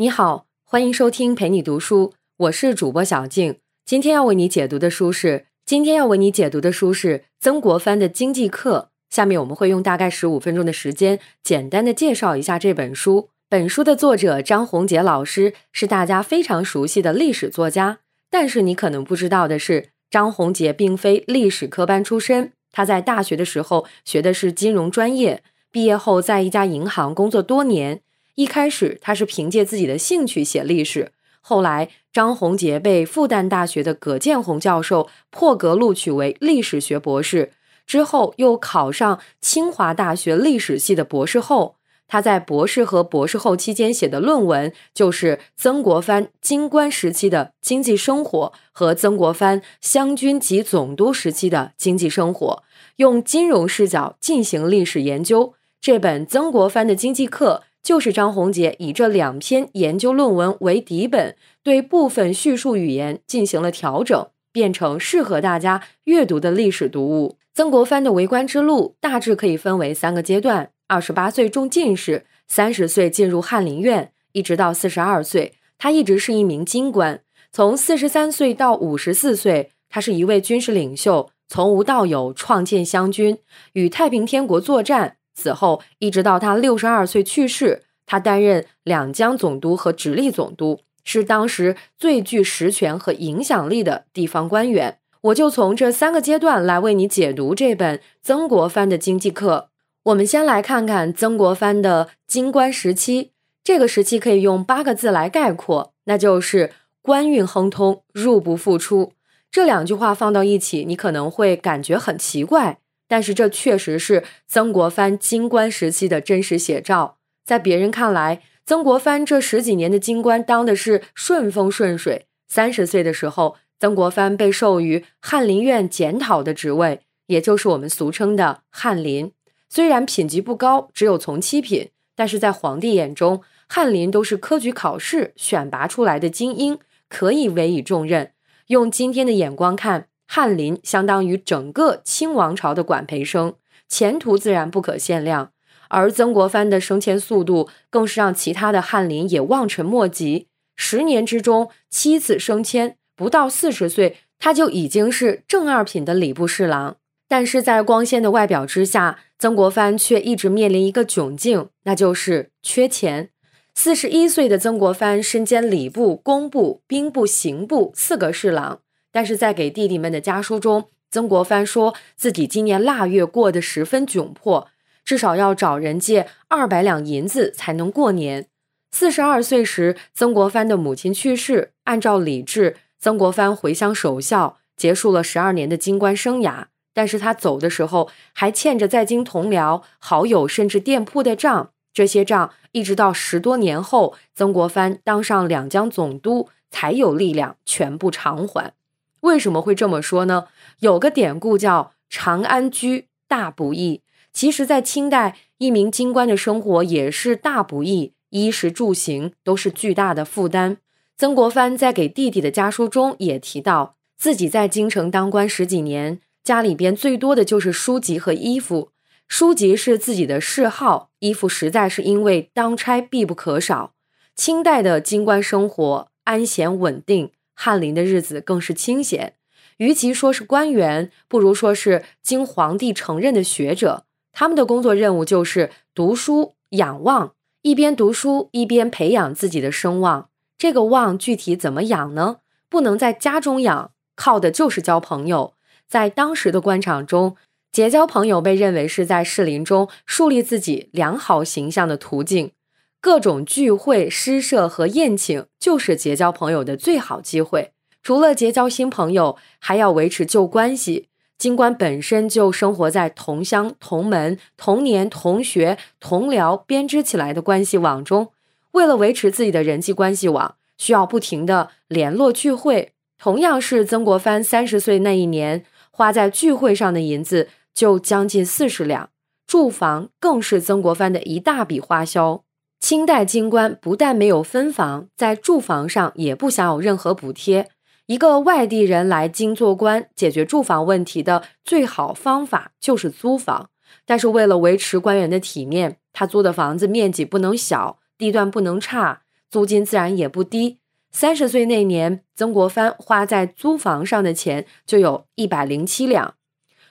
你好，欢迎收听陪你读书，我是主播小静。今天要为你解读的书是今天要为你解读的书是曾国藩的经济课。下面我们会用大概十五分钟的时间，简单的介绍一下这本书。本书的作者张宏杰老师是大家非常熟悉的历史作家，但是你可能不知道的是，张宏杰并非历史科班出身，他在大学的时候学的是金融专业。毕业后，在一家银行工作多年。一开始，他是凭借自己的兴趣写历史。后来，张宏杰被复旦大学的葛剑红教授破格录取为历史学博士。之后，又考上清华大学历史系的博士后。他在博士和博士后期间写的论文，就是曾国藩京官时期的经济生活和曾国藩湘军及总督时期的经济生活，用金融视角进行历史研究。这本《曾国藩的经济课》就是张宏杰以这两篇研究论文为底本，对部分叙述语言进行了调整，变成适合大家阅读的历史读物。曾国藩的为官之路大致可以分为三个阶段：二十八岁中进士，三十岁进入翰林院，一直到四十二岁，他一直是一名京官。从四十三岁到五十四岁，他是一位军事领袖，从无到有创建湘军，与太平天国作战。此后，一直到他六十二岁去世，他担任两江总督和直隶总督，是当时最具实权和影响力的地方官员。我就从这三个阶段来为你解读这本曾国藩的经济课。我们先来看看曾国藩的京官时期，这个时期可以用八个字来概括，那就是官运亨通，入不敷出。这两句话放到一起，你可能会感觉很奇怪。但是这确实是曾国藩京官时期的真实写照。在别人看来，曾国藩这十几年的京官当的是顺风顺水。三十岁的时候，曾国藩被授予翰林院检讨的职位，也就是我们俗称的翰林。虽然品级不高，只有从七品，但是在皇帝眼中，翰林都是科举考试选拔出来的精英，可以委以重任。用今天的眼光看。翰林相当于整个清王朝的管培生，前途自然不可限量。而曾国藩的升迁速度更是让其他的翰林也望尘莫及。十年之中七次升迁，不到四十岁他就已经是正二品的礼部侍郎。但是在光鲜的外表之下，曾国藩却一直面临一个窘境，那就是缺钱。四十一岁的曾国藩身兼礼部、工部、兵部、刑部四个侍郎。但是在给弟弟们的家书中，曾国藩说自己今年腊月过得十分窘迫，至少要找人借二百两银子才能过年。四十二岁时，曾国藩的母亲去世，按照礼制，曾国藩回乡守孝，结束了十二年的京官生涯。但是他走的时候还欠着在京同僚、好友甚至店铺的账，这些账一直到十多年后，曾国藩当上两江总督，才有力量全部偿还。为什么会这么说呢？有个典故叫“长安居大不易”。其实，在清代，一名京官的生活也是大不易，衣食住行都是巨大的负担。曾国藩在给弟弟的家书中也提到，自己在京城当官十几年，家里边最多的就是书籍和衣服。书籍是自己的嗜好，衣服实在是因为当差必不可少。清代的京官生活安闲稳定。翰林的日子更是清闲，与其说是官员，不如说是经皇帝承认的学者。他们的工作任务就是读书养望，一边读书一边培养自己的声望。这个望具体怎么养呢？不能在家中养，靠的就是交朋友。在当时的官场中，结交朋友被认为是在士林中树立自己良好形象的途径。各种聚会、诗社和宴请，就是结交朋友的最好机会。除了结交新朋友，还要维持旧关系。京官本身就生活在同乡、同门、同年、同学、同僚编织起来的关系网中，为了维持自己的人际关系网，需要不停的联络聚会。同样是曾国藩三十岁那一年，花在聚会上的银子就将近四十两，住房更是曾国藩的一大笔花销。清代京官不但没有分房，在住房上也不享有任何补贴。一个外地人来京做官，解决住房问题的最好方法就是租房。但是为了维持官员的体面，他租的房子面积不能小，地段不能差，租金自然也不低。三十岁那年，曾国藩花在租房上的钱就有一百零七两。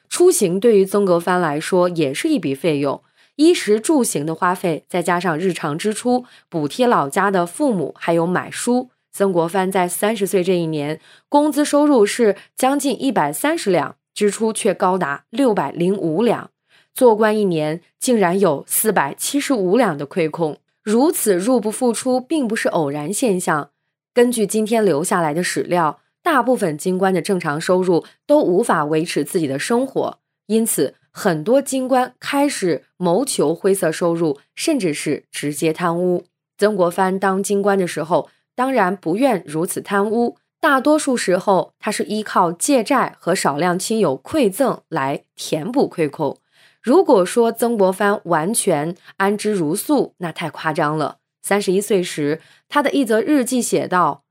出行对于曾国藩来说也是一笔费用，衣食住行的花费，再加上日常支出，补贴老家的父母，还有买书。曾国藩在三十岁这一年，工资收入是将近一百三十两，支出却高达六百零五两。做官一年，竟然有四百七十五两的亏空，如此入不敷出，并不是偶然现象。根据今天留下来的史料，大部分京官的正常收入都无法维持自己的生活，因此很多京官开始谋求灰色收入，甚至是直接贪污。曾国藩当京官的时候，当然不愿如此贪污，大多数时候他是依靠借债和少量亲友馈赠来填补亏空。如果说曾国藩完全安之如素，那太夸张了。三十一岁时，他的一则日记写道：“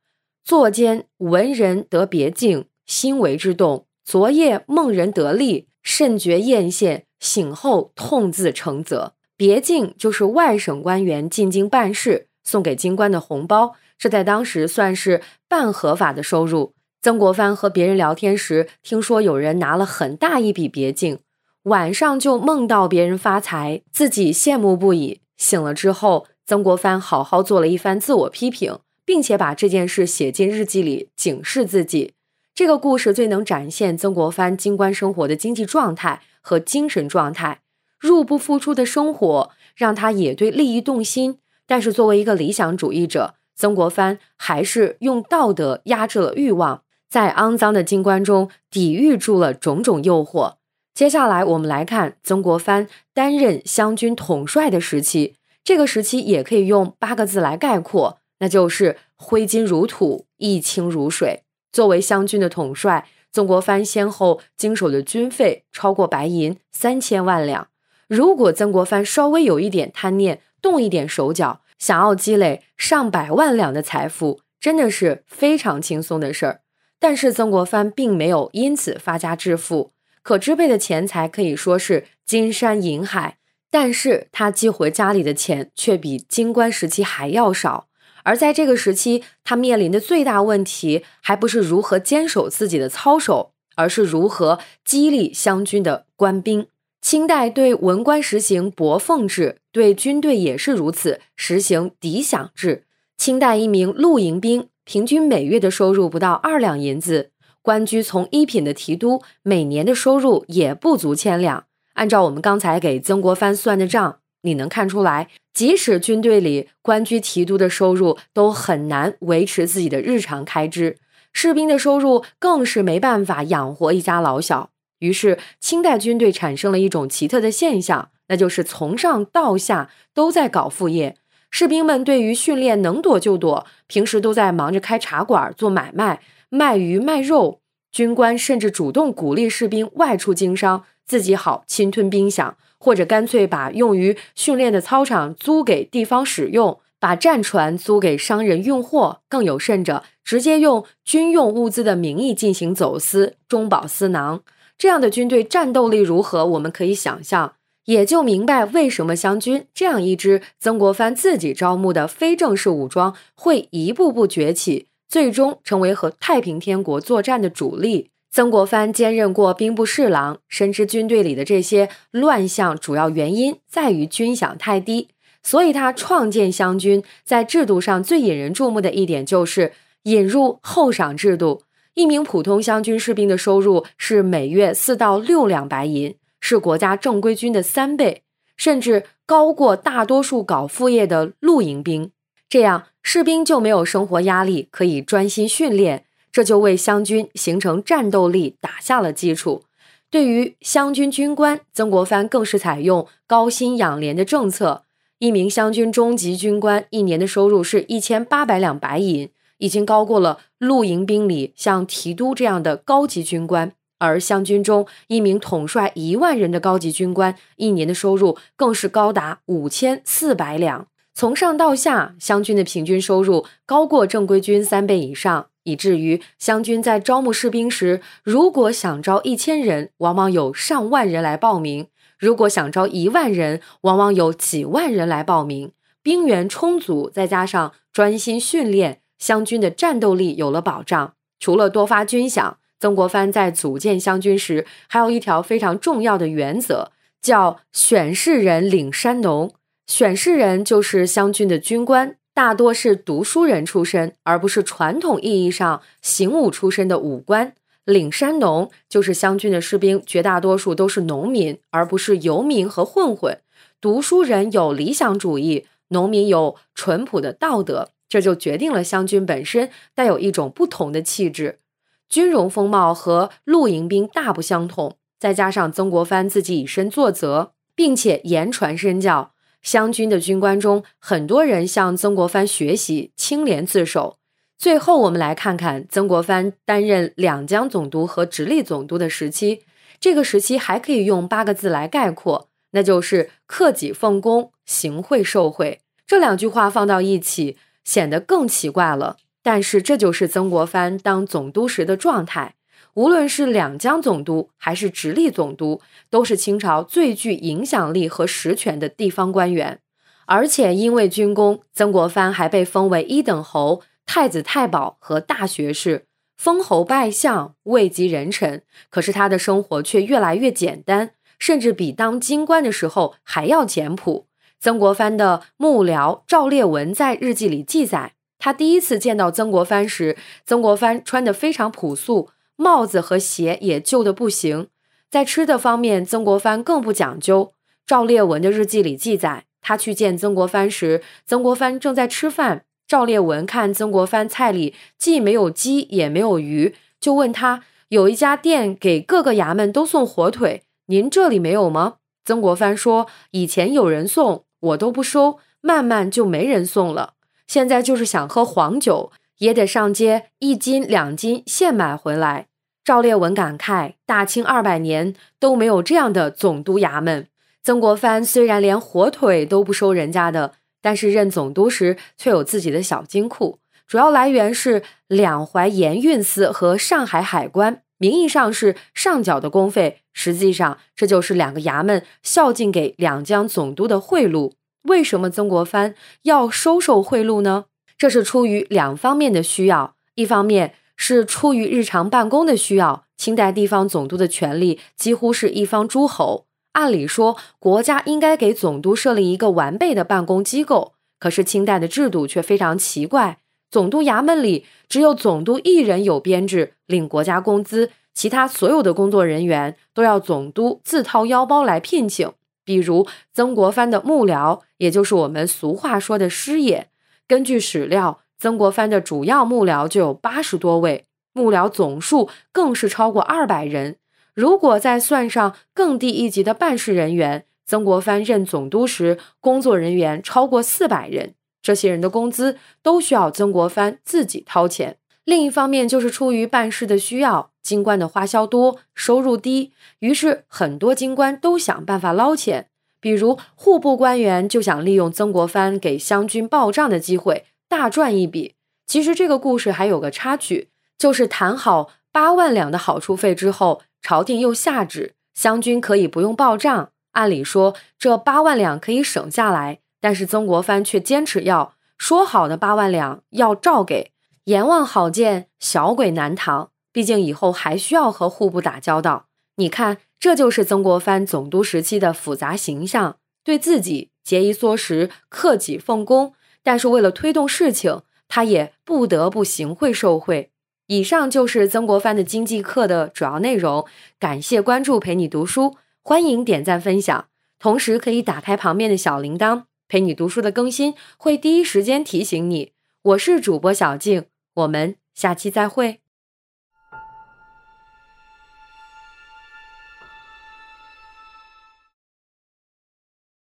坐间闻人得别境，心为之动。昨夜梦人得利，甚觉艳羡。醒后痛自承责。别境就是外省官员进京办事送给京官的红包，这在当时算是半合法的收入。曾国藩和别人聊天时，听说有人拿了很大一笔别境，晚上就梦到别人发财，自己羡慕不已。醒了之后。”曾国藩好好做了一番自我批评，并且把这件事写进日记里，警示自己。这个故事最能展现曾国藩京官生活的经济状态和精神状态。入不敷出的生活让他也对利益动心，但是作为一个理想主义者，曾国藩还是用道德压制了欲望，在肮脏的京官中抵御住了种种诱惑。接下来，我们来看曾国藩担任湘军统帅的时期。这个时期也可以用八个字来概括，那就是挥金如土，一清如水。作为湘军的统帅，曾国藩先后经手的军费超过白银三千万两。如果曾国藩稍微有一点贪念，动一点手脚，想要积累上百万两的财富，真的是非常轻松的事儿。但是曾国藩并没有因此发家致富，可支配的钱财可以说是金山银海。但是他寄回家里的钱却比京官时期还要少，而在这个时期，他面临的最大问题还不是如何坚守自己的操守，而是如何激励湘军的官兵。清代对文官实行薄俸制，对军队也是如此，实行抵饷制。清代一名露营兵平均每月的收入不到二两银子，官居从一品的提督每年的收入也不足千两。按照我们刚才给曾国藩算的账，你能看出来，即使军队里官居提督的收入都很难维持自己的日常开支，士兵的收入更是没办法养活一家老小。于是，清代军队产生了一种奇特的现象，那就是从上到下都在搞副业。士兵们对于训练能躲就躲，平时都在忙着开茶馆、做买卖、卖鱼卖肉。军官甚至主动鼓励士兵外出经商。自己好侵吞兵饷，或者干脆把用于训练的操场租给地方使用，把战船租给商人运货，更有甚者，直接用军用物资的名义进行走私，中饱私囊。这样的军队战斗力如何？我们可以想象，也就明白为什么湘军这样一支曾国藩自己招募的非正式武装会一步步崛起，最终成为和太平天国作战的主力。曾国藩兼任过兵部侍郎，深知军队里的这些乱象主要原因在于军饷太低，所以他创建湘军，在制度上最引人注目的一点就是引入厚赏制度。一名普通湘军士兵的收入是每月四到六两白银，是国家正规军的三倍，甚至高过大多数搞副业的露营兵。这样，士兵就没有生活压力，可以专心训练。这就为湘军形成战斗力打下了基础。对于湘军军官，曾国藩更是采用高薪养廉的政策。一名湘军中级军官一年的收入是一千八百两白银，已经高过了露营兵里像提督这样的高级军官。而湘军中一名统帅一万人的高级军官，一年的收入更是高达五千四百两。从上到下，湘军的平均收入高过正规军三倍以上。以至于湘军在招募士兵时，如果想招一千人，往往有上万人来报名；如果想招一万人，往往有几万人来报名。兵源充足，再加上专心训练，湘军的战斗力有了保障。除了多发军饷，曾国藩在组建湘军时，还有一条非常重要的原则，叫选士人领山农。选士人就是湘军的军官，大多是读书人出身，而不是传统意义上行武出身的武官。领山农就是湘军的士兵，绝大多数都是农民，而不是游民和混混。读书人有理想主义。农民有淳朴的道德，这就决定了湘军本身带有一种不同的气质，军容风貌和露营兵大不相同。再加上曾国藩自己以身作则，并且言传身教，湘军的军官中很多人向曾国藩学习，清廉自守。最后，我们来看看曾国藩担任两江总督和直隶总督的时期，这个时期还可以用八个字来概括。那就是克己奉公，行贿受贿这两句话放到一起，显得更奇怪了。但是这就是曾国藩当总督时的状态。无论是两江总督还是直隶总督，都是清朝最具影响力和实权的地方官员。而且因为军功，曾国藩还被封为一等侯、太子太保和大学士，封侯拜相，位极人臣。可是他的生活却越来越简单。甚至比当京官的时候还要简朴。曾国藩的幕僚赵烈文在日记里记载，他第一次见到曾国藩时，曾国藩穿得非常朴素，帽子和鞋也旧的不行。在吃的方面，曾国藩更不讲究。赵烈文的日记里记载，他去见曾国藩时，曾国藩正在吃饭。赵烈文看曾国藩菜里既没有鸡也没有鱼，就问他：有一家店给各个衙门都送火腿。您这里没有吗？曾国藩说：“以前有人送，我都不收，慢慢就没人送了。现在就是想喝黄酒，也得上街一斤两斤现买回来。”赵烈文感慨：“大清二百年都没有这样的总督衙门。”曾国藩虽然连火腿都不收人家的，但是任总督时却有自己的小金库，主要来源是两淮盐运司和上海海关。名义上是上缴的公费，实际上这就是两个衙门孝敬给两江总督的贿赂。为什么曾国藩要收受贿赂呢？这是出于两方面的需要，一方面是出于日常办公的需要。清代地方总督的权力几乎是一方诸侯，按理说国家应该给总督设立一个完备的办公机构，可是清代的制度却非常奇怪。总督衙门里只有总督一人有编制，领国家工资，其他所有的工作人员都要总督自掏腰包来聘请。比如曾国藩的幕僚，也就是我们俗话说的师爷。根据史料，曾国藩的主要幕僚就有八十多位，幕僚总数更是超过二百人。如果再算上更低一级的办事人员，曾国藩任总督时，工作人员超过四百人。这些人的工资都需要曾国藩自己掏钱。另一方面，就是出于办事的需要，京官的花销多，收入低，于是很多京官都想办法捞钱。比如户部官员就想利用曾国藩给湘军报账的机会大赚一笔。其实这个故事还有个插曲，就是谈好八万两的好处费之后，朝廷又下旨湘军可以不用报账。按理说这八万两可以省下来。但是曾国藩却坚持要说好的八万两要照给，阎王好见，小鬼难逃。毕竟以后还需要和户部打交道。你看，这就是曾国藩总督时期的复杂形象：对自己节衣缩食、克己奉公，但是为了推动事情，他也不得不行贿受贿。以上就是曾国藩的经济课的主要内容。感谢关注，陪你读书，欢迎点赞分享，同时可以打开旁边的小铃铛。陪你读书的更新会第一时间提醒你。我是主播小静，我们下期再会。